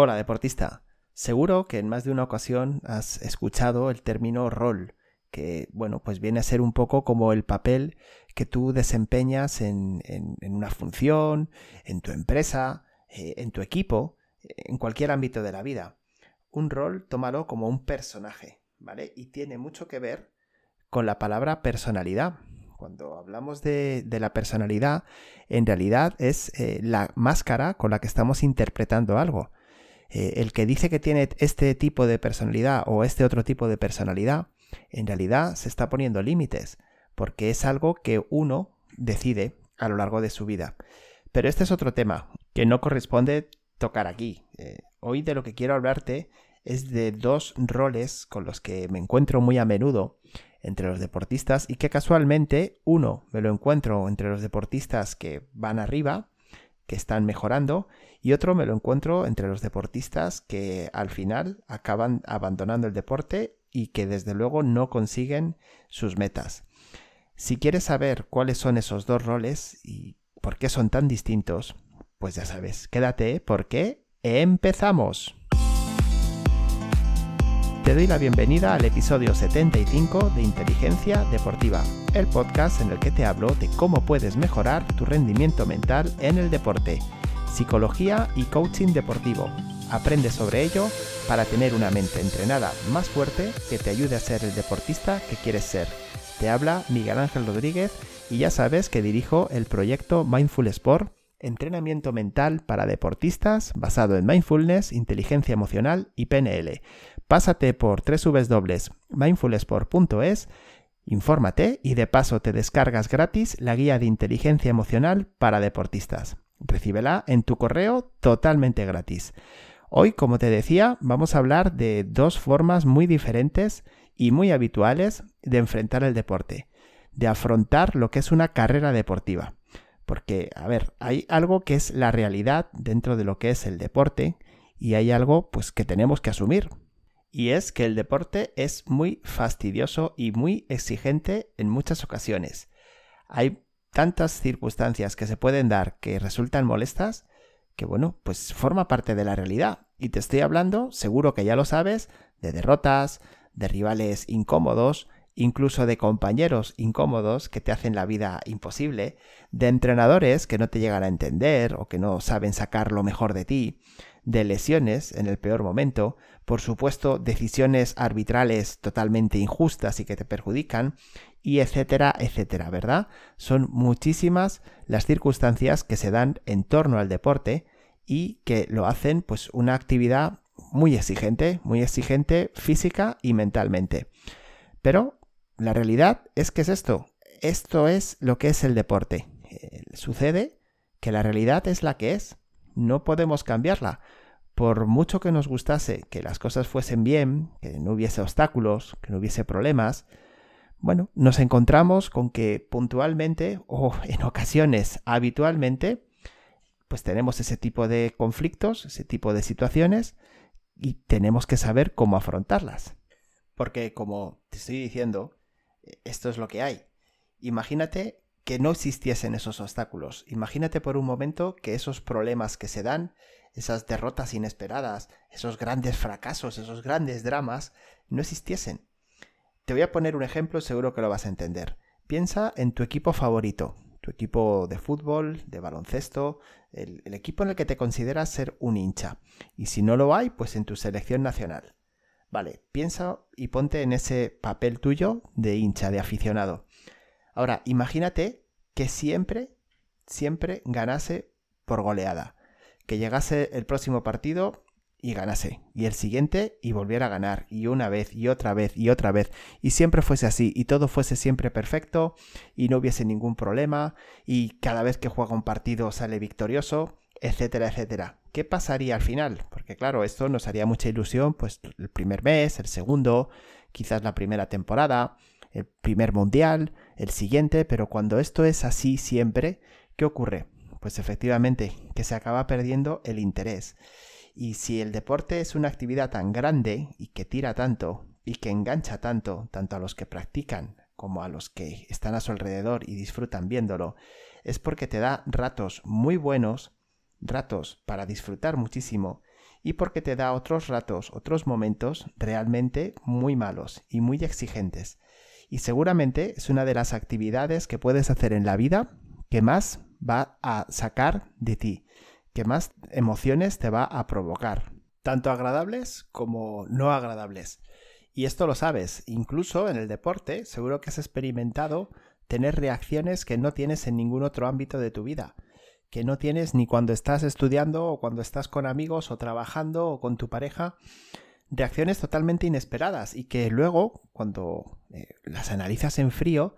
Hola deportista. Seguro que en más de una ocasión has escuchado el término rol, que bueno, pues viene a ser un poco como el papel que tú desempeñas en, una función, en tu empresa, eh, en tu equipo, en cualquier ámbito de la vida. Un rol, tómalo como un personaje, ¿vale? Y tiene mucho que ver con la palabra personalidad. Cuando hablamos de, la personalidad, en realidad es eh, la máscara con la que estamos interpretando algo. Eh, el que dice que tiene este tipo de personalidad o este otro tipo de personalidad, en realidad se está poniendo límites, porque es algo que uno decide a lo largo de su vida. Pero este es otro tema que no corresponde tocar aquí. Eh, hoy de lo que quiero hablarte es de dos roles con los que me encuentro muy a menudo entre los deportistas y que casualmente uno me lo encuentro entre los deportistas que van arriba que están mejorando y otro me lo encuentro entre los deportistas que al final acaban abandonando el deporte y que desde luego no consiguen sus metas. Si quieres saber cuáles son esos dos roles y por qué son tan distintos, pues ya sabes, quédate porque empezamos. Te doy la bienvenida al episodio 75 de Inteligencia Deportiva, el podcast en el que te hablo de cómo puedes mejorar tu rendimiento mental en el deporte, psicología y coaching deportivo. Aprende sobre ello para tener una mente entrenada más fuerte que te ayude a ser el deportista que quieres ser. Te habla Miguel Ángel Rodríguez y ya sabes que dirijo el proyecto Mindful Sport entrenamiento mental para deportistas basado en mindfulness, inteligencia emocional y PNL. Pásate por www.mindfulsport.es, infórmate y de paso te descargas gratis la guía de inteligencia emocional para deportistas. Recíbela en tu correo totalmente gratis. Hoy, como te decía, vamos a hablar de dos formas muy diferentes y muy habituales de enfrentar el deporte, de afrontar lo que es una carrera deportiva. Porque, a ver, hay algo que es la realidad dentro de lo que es el deporte y hay algo pues que tenemos que asumir. Y es que el deporte es muy fastidioso y muy exigente en muchas ocasiones. Hay tantas circunstancias que se pueden dar que resultan molestas que bueno, pues forma parte de la realidad. Y te estoy hablando, seguro que ya lo sabes, de derrotas, de rivales incómodos, incluso de compañeros incómodos que te hacen la vida imposible, de entrenadores que no te llegan a entender o que no saben sacar lo mejor de ti, de lesiones en el peor momento, por supuesto decisiones arbitrales totalmente injustas y que te perjudican, y etcétera, etcétera, ¿verdad? Son muchísimas las circunstancias que se dan en torno al deporte y que lo hacen pues una actividad muy exigente, muy exigente física y mentalmente. Pero la realidad es que es esto. Esto es lo que es el deporte. Eh, sucede que la realidad es la que es. No podemos cambiarla. Por mucho que nos gustase que las cosas fuesen bien, que no hubiese obstáculos, que no hubiese problemas, bueno, nos encontramos con que puntualmente o en ocasiones habitualmente, pues tenemos ese tipo de conflictos, ese tipo de situaciones y tenemos que saber cómo afrontarlas. Porque como te estoy diciendo, esto es lo que hay. Imagínate que no existiesen esos obstáculos. Imagínate por un momento que esos problemas que se dan, esas derrotas inesperadas, esos grandes fracasos, esos grandes dramas, no existiesen. Te voy a poner un ejemplo, seguro que lo vas a entender. Piensa en tu equipo favorito, tu equipo de fútbol, de baloncesto, el, el equipo en el que te consideras ser un hincha. Y si no lo hay, pues en tu selección nacional. Vale, piensa y ponte en ese papel tuyo de hincha, de aficionado. Ahora, imagínate que siempre, siempre ganase por goleada. Que llegase el próximo partido y ganase. Y el siguiente y volviera a ganar. Y una vez y otra vez y otra vez. Y siempre fuese así. Y todo fuese siempre perfecto. Y no hubiese ningún problema. Y cada vez que juega un partido sale victorioso etcétera, etcétera. ¿Qué pasaría al final? Porque claro, esto nos haría mucha ilusión, pues el primer mes, el segundo, quizás la primera temporada, el primer mundial, el siguiente, pero cuando esto es así siempre, ¿qué ocurre? Pues efectivamente, que se acaba perdiendo el interés. Y si el deporte es una actividad tan grande y que tira tanto y que engancha tanto, tanto a los que practican como a los que están a su alrededor y disfrutan viéndolo, es porque te da ratos muy buenos ratos para disfrutar muchísimo y porque te da otros ratos, otros momentos realmente muy malos y muy exigentes. Y seguramente es una de las actividades que puedes hacer en la vida que más va a sacar de ti, que más emociones te va a provocar, tanto agradables como no agradables. Y esto lo sabes, incluso en el deporte, seguro que has experimentado tener reacciones que no tienes en ningún otro ámbito de tu vida que no tienes ni cuando estás estudiando o cuando estás con amigos o trabajando o con tu pareja, reacciones totalmente inesperadas y que luego, cuando eh, las analizas en frío,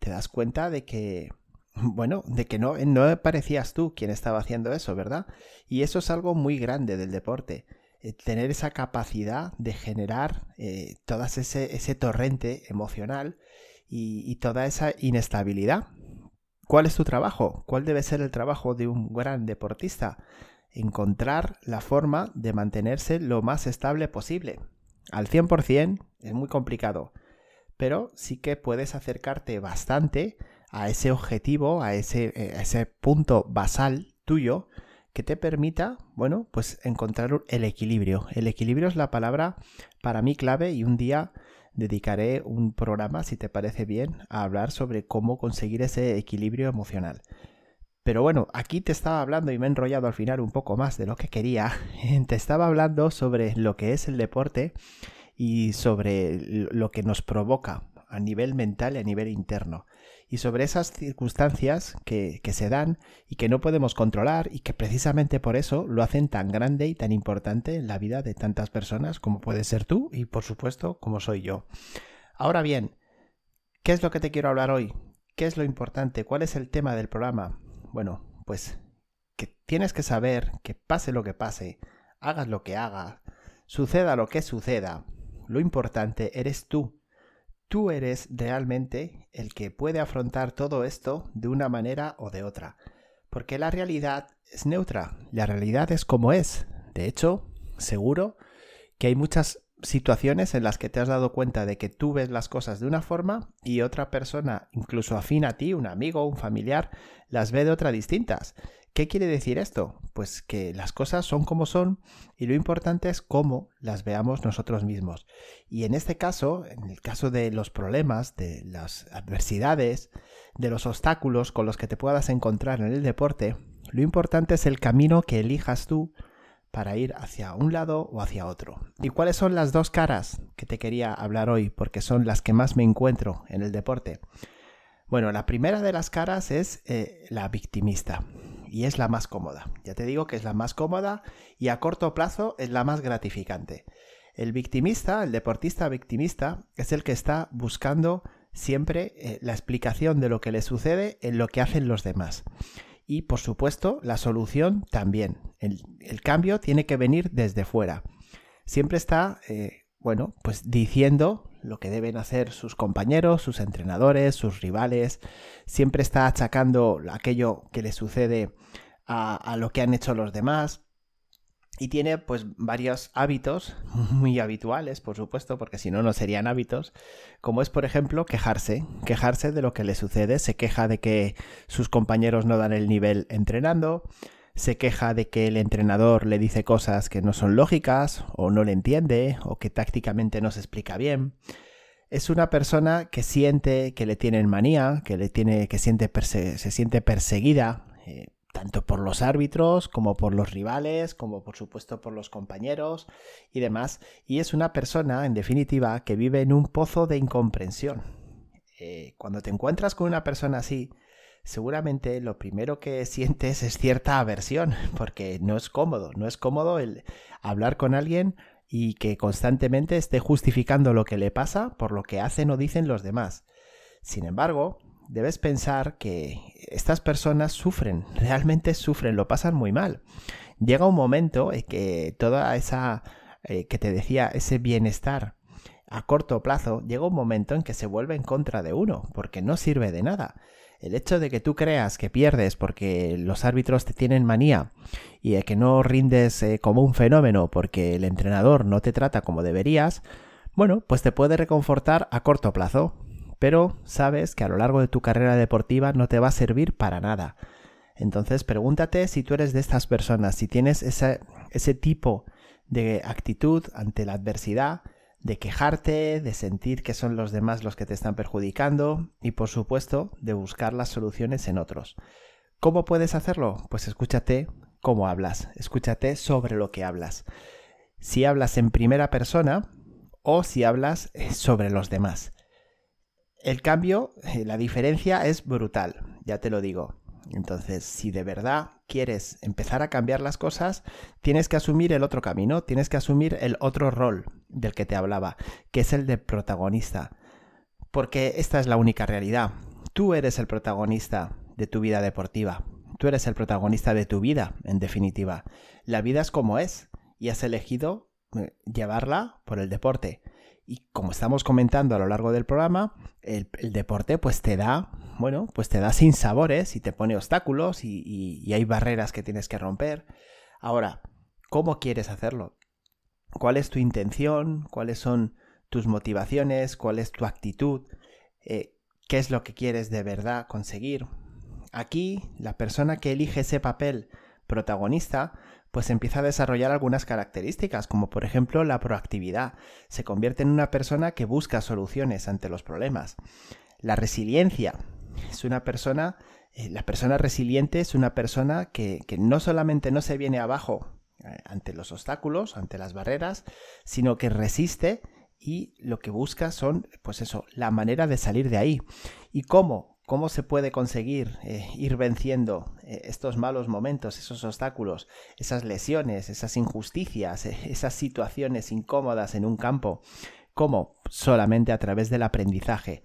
te das cuenta de que, bueno, de que no, no parecías tú quien estaba haciendo eso, ¿verdad? Y eso es algo muy grande del deporte. Eh, tener esa capacidad de generar eh, todo ese, ese torrente emocional y toda esa inestabilidad ¿Cuál es tu trabajo? ¿Cuál debe ser el trabajo de un gran deportista? Encontrar la forma de mantenerse lo más estable posible. Al 100% es muy complicado, pero sí que puedes acercarte bastante a ese objetivo, a ese, eh, a ese punto basal tuyo que te permita, bueno, pues encontrar el equilibrio. El equilibrio es la palabra para mí clave y un día dedicaré un programa, si te parece bien, a hablar sobre cómo conseguir ese equilibrio emocional. Pero bueno, aquí te estaba hablando y me he enrollado al final un poco más de lo que quería. Te estaba hablando sobre lo que es el deporte y sobre lo que nos provoca a nivel mental y a nivel interno y sobre esas circunstancias que, se dan y que no podemos controlar y que precisamente por eso lo hacen tan grande y tan importante en la vida de tantas personas como puedes ser tú y por supuesto como soy yo. Ahora bien, ¿qué es lo que te quiero hablar hoy? ¿Qué es lo importante? ¿Cuál es el tema del programa? Bueno, pues que tienes que saber que pase lo que pase, hagas lo que hagas, suceda lo que suceda, lo importante eres tú tú eres realmente el que puede afrontar todo esto de una manera o de otra. Porque la realidad es neutra, la realidad es como es. De hecho, seguro que hay muchas situaciones en las que te has dado cuenta de que tú ves las cosas de una forma y otra persona, incluso afín a ti, un amigo, un familiar, las ve de otra distintas. ¿Qué quiere decir esto? Pues que las cosas son como son y lo importante es cómo las veamos nosotros mismos. Y en este caso, en el caso de los problemas, de las adversidades, de los obstáculos con los que te puedas encontrar en el deporte, lo importante es el camino que elijas tú para ir hacia un lado o hacia otro. ¿Y cuáles son las dos caras que te quería hablar hoy? Porque son las que más me encuentro en el deporte. Bueno, la primera de las caras es eh, la victimista y es la más cómoda. Ya te digo que es la más cómoda y a corto plazo es la más gratificante. El victimista, el deportista victimista, es el que está buscando siempre eh, la explicación de lo que le sucede en lo que hacen los demás. Y por supuesto, la solución también. El, cambio tiene que venir desde fuera. Siempre está, eh, bueno, pues diciendo lo que deben hacer sus compañeros, sus entrenadores, sus rivales. Siempre está achacando aquello que le sucede a, lo que han hecho los demás. Y tiene pues varios hábitos muy habituales, por supuesto, porque si no, no serían hábitos, como es, por ejemplo, quejarse, quejarse de lo que le sucede, se queja de que sus compañeros no dan el nivel entrenando, se queja de que el entrenador le dice cosas que no son lógicas o no le entiende o que tácticamente no se explica bien. Es una persona que siente que le tienen manía, que le tiene que siente se siente perseguida eh, tanto por los árbitros como por los rivales, como por supuesto por los compañeros y demás. Y es una persona, en definitiva, que vive en un pozo de incomprensión. Eh, cuando te encuentras con una persona así, seguramente lo primero que sientes es cierta aversión, porque no es cómodo, no es cómodo el hablar con alguien y que constantemente esté justificando lo que le pasa por lo que hacen o dicen los demás. Sin embargo, debes pensar que estas personas sufren, realmente sufren, lo pasan muy mal. Llega un momento en que toda esa, eh, que te decía, ese bienestar a corto plazo, llega un momento en que se vuelve en contra de uno, porque no sirve de nada. El hecho de que tú creas que pierdes porque los árbitros te tienen manía y que no rindes eh, como un fenómeno porque el entrenador no te trata como deberías, bueno, pues te puede reconfortar a corto plazo, pero sabes que a lo largo de tu carrera deportiva no te va a servir para nada. Entonces pregúntate si tú eres de estas personas, si tienes ese tipo de actitud ante la adversidad, de quejarte, de sentir que son los demás los que te están perjudicando y por supuesto de buscar las soluciones en otros. ¿Cómo puedes hacerlo? Pues escúchate cómo hablas, escúchate sobre lo que hablas. Si hablas en primera persona o si hablas eh, sobre los demás. El cambio, eh, la diferencia es brutal, ya te lo digo. Entonces, si de verdad quieres empezar a cambiar las cosas, tienes que asumir el otro camino, tienes que asumir el otro rol del que te hablaba, que es el de protagonista. Porque esta es la única realidad. Tú eres el protagonista de tu vida deportiva. Tú eres el protagonista de tu vida, en definitiva. La vida es como es y has elegido eh, llevarla por el deporte. Y como estamos comentando a lo largo del programa, el, deporte pues te da, bueno, pues te da sin sabores y te pone obstáculos y, y hay barreras que tienes que romper. Ahora, ¿cómo quieres hacerlo? ¿Cuál es tu intención? ¿Cuáles son tus motivaciones? ¿Cuál es tu actitud? Eh, ¿Qué es lo que quieres de verdad conseguir? Aquí, la persona que elige ese papel protagonista, pues empieza a desarrollar algunas características, como por ejemplo la proactividad. Se convierte en una persona que busca soluciones ante los problemas. La resiliencia. Es una persona, eh, la persona resiliente es una persona que, que no solamente no se viene abajo eh, ante los obstáculos, ante las barreras, sino que resiste y lo que busca son, pues eso, la manera de salir de ahí. ¿Y cómo? ¿Cómo se puede conseguir eh, ir venciendo estos malos momentos, esos obstáculos, esas lesiones, esas injusticias, esas situaciones incómodas en un campo? ¿Cómo? Solamente a través del aprendizaje.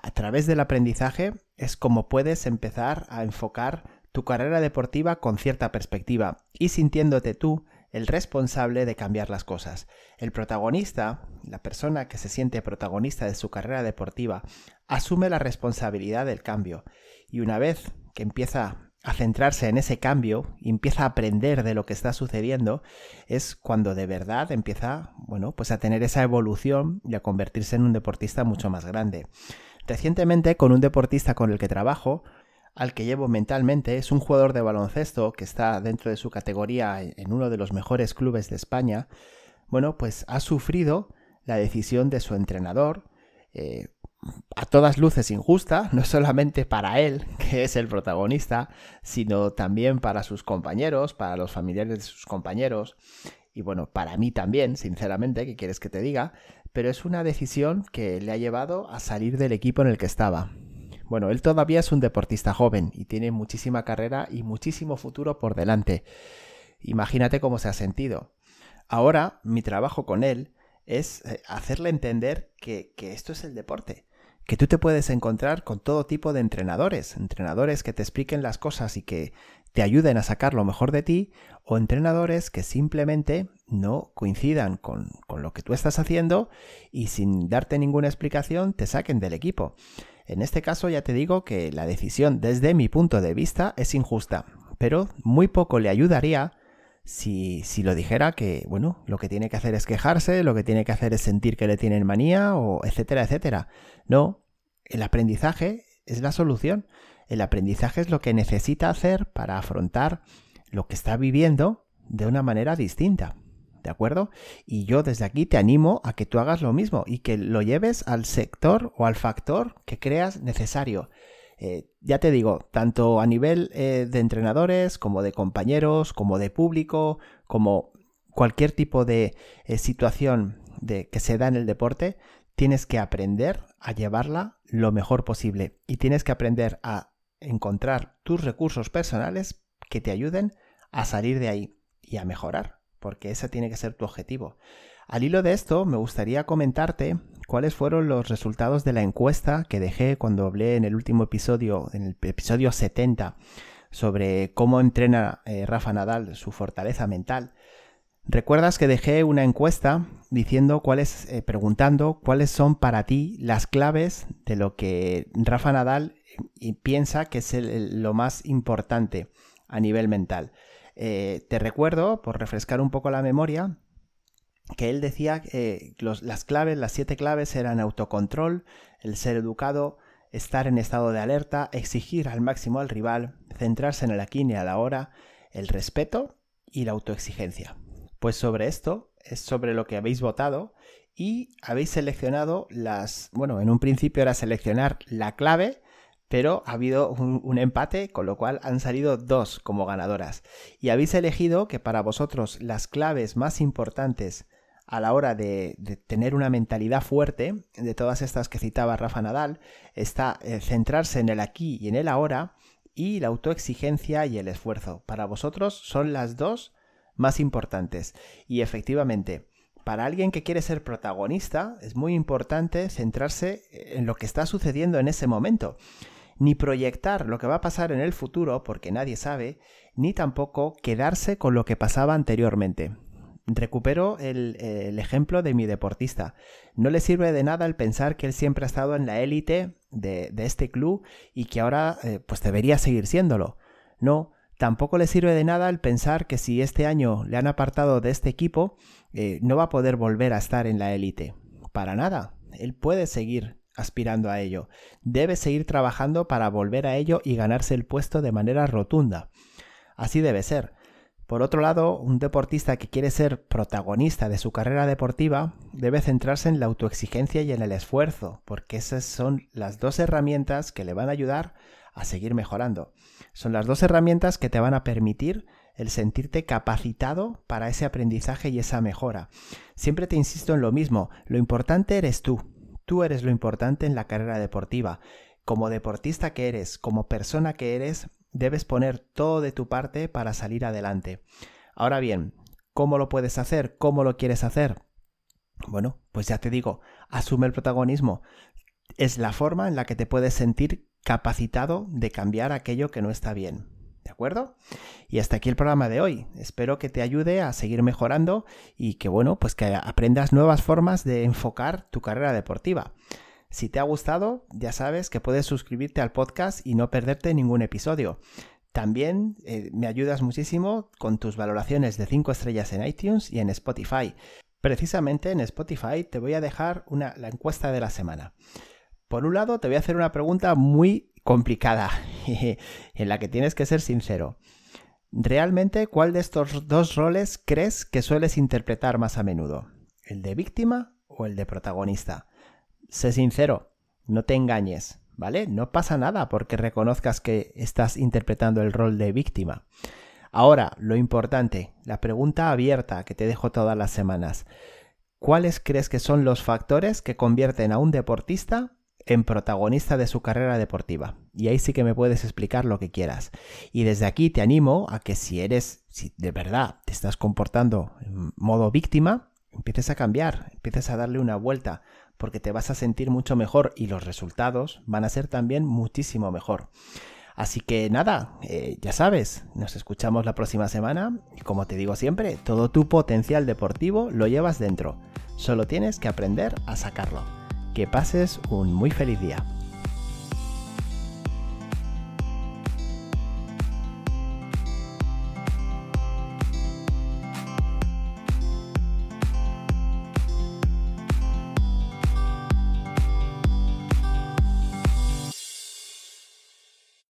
A través del aprendizaje es como puedes empezar a enfocar tu carrera deportiva con cierta perspectiva y sintiéndote tú el responsable de cambiar las cosas. El protagonista, la persona que se siente protagonista de su carrera deportiva, asume la responsabilidad del cambio y una vez que empieza a centrarse en ese cambio y empieza a aprender de lo que está sucediendo, es cuando de verdad empieza, bueno, pues a tener esa evolución y a convertirse en un deportista mucho más grande. Recientemente, con un deportista con el que trabajo, al que llevo mentalmente es un jugador de baloncesto que está dentro de su categoría en uno de los mejores clubes de España, bueno, pues ha sufrido la decisión de su entrenador, eh, a todas luces injusta, no solamente para él, que es el protagonista, sino también para sus compañeros, para los familiares de sus compañeros, y bueno, para mí también, sinceramente, ¿qué quieres que te diga? Pero es una decisión que le ha llevado a salir del equipo en el que estaba. Bueno, él todavía es un deportista joven y tiene muchísima carrera y muchísimo futuro por delante. Imagínate cómo se ha sentido. Ahora mi trabajo con él es eh, hacerle entender que, que esto es el deporte, que tú te puedes encontrar con todo tipo de entrenadores, entrenadores que te expliquen las cosas y que te ayuden a sacar lo mejor de ti, o entrenadores que simplemente no coincidan con, con, lo que tú estás haciendo y sin darte ninguna explicación te saquen del equipo. En este caso ya te digo que la decisión desde mi punto de vista es injusta, pero muy poco le ayudaría si, si, lo dijera que, bueno, lo que tiene que hacer es quejarse, lo que tiene que hacer es sentir que le tienen manía, o etcétera, etcétera. No, el aprendizaje es la solución. El aprendizaje es lo que necesita hacer para afrontar lo que está viviendo de una manera distinta. ¿De acuerdo? Y yo desde aquí te animo a que tú hagas lo mismo y que lo lleves al sector o al factor que creas necesario. Eh, ya te digo, tanto a nivel eh, de entrenadores como de compañeros, como de público, como cualquier tipo de eh, situación de, que se da en el deporte, tienes que aprender a llevarla lo mejor posible y tienes que aprender a encontrar tus recursos personales que te ayuden a salir de ahí y a mejorar porque ese tiene que ser tu objetivo. Al hilo de esto, me gustaría comentarte cuáles fueron los resultados de la encuesta que dejé cuando hablé en el último episodio, en el episodio 70, sobre cómo entrena eh, Rafa Nadal su fortaleza mental. Recuerdas que dejé una encuesta diciendo eh, preguntando cuáles son para ti las claves de lo que Rafa Nadal eh, piensa que es lo más importante a nivel mental. Eh, te recuerdo, por refrescar un poco la memoria, que él decía que las claves, las siete claves eran autocontrol, el ser educado, estar en estado de alerta, exigir al máximo al rival, centrarse en el aquí y a la hora, el respeto y la autoexigencia. Pues sobre esto es sobre lo que habéis votado y habéis seleccionado las, bueno, en un principio era seleccionar la clave, pero ha habido un, empate, con lo cual han salido dos como ganadoras. Y habéis elegido que para vosotros las claves más importantes a la hora de, tener una mentalidad fuerte, de todas estas que citaba Rafa Nadal, está eh, centrarse en el aquí y en el ahora y la autoexigencia y el esfuerzo. Para vosotros son las dos más importantes. Y efectivamente, para alguien que quiere ser protagonista, es muy importante centrarse en lo que está sucediendo en ese momento. Ni proyectar lo que va a pasar en el futuro, porque nadie sabe, ni tampoco quedarse con lo que pasaba anteriormente. Recupero el, ejemplo de mi deportista. No le sirve de nada el pensar que él siempre ha estado en la élite de, este club y que ahora eh, pues debería seguir siéndolo. No, Tampoco le sirve de nada el pensar que si este año le han apartado de este equipo, eh, no va a poder volver a estar en la élite. Para nada. Él puede seguir aspirando a ello. Debe seguir trabajando para volver a ello y ganarse el puesto de manera rotunda. Así debe ser. Por otro lado, un deportista que quiere ser protagonista de su carrera deportiva debe centrarse en la autoexigencia y en el esfuerzo, porque esas son las dos herramientas que le van a ayudar a seguir mejorando. Son las dos herramientas que te van a permitir el sentirte capacitado para ese aprendizaje y esa mejora. Siempre te insisto en lo mismo, lo importante eres tú. Tú eres lo importante en la carrera deportiva. Como deportista que eres, como persona que eres, debes poner todo de tu parte para salir adelante. Ahora bien, ¿cómo lo puedes hacer? ¿Cómo lo quieres hacer? Bueno, pues ya te digo, asume el protagonismo. Es la forma en la que te puedes sentir capacitado de cambiar aquello que no está bien. ¿De acuerdo? Y hasta aquí el programa de hoy. Espero que te ayude a seguir mejorando y que, bueno, pues que aprendas nuevas formas de enfocar tu carrera deportiva. Si te ha gustado, ya sabes que puedes suscribirte al podcast y no perderte ningún episodio. También eh, me ayudas muchísimo con tus valoraciones de 5 estrellas en iTunes y en Spotify. Precisamente en Spotify te voy a dejar una, la encuesta de la semana. Por un lado, te voy a hacer una pregunta muy complicada, en la que tienes que ser sincero. ¿Realmente cuál de estos dos roles crees que sueles interpretar más a menudo? ¿El de víctima o el de protagonista? Sé sincero, no te engañes, ¿vale? No pasa nada porque reconozcas que estás interpretando el rol de víctima. Ahora, lo importante, la pregunta abierta que te dejo todas las semanas. ¿Cuáles crees que son los factores que convierten a un deportista en protagonista de su carrera deportiva. Y ahí sí que me puedes explicar lo que quieras. Y desde aquí te animo a que si eres, si de verdad te estás comportando en modo víctima, empieces a cambiar, empieces a darle una vuelta, porque te vas a sentir mucho mejor y los resultados van a ser también muchísimo mejor. Así que nada, eh, ya sabes, nos escuchamos la próxima semana y como te digo siempre, todo tu potencial deportivo lo llevas dentro. Solo tienes que aprender a sacarlo. Que pases un muy feliz día.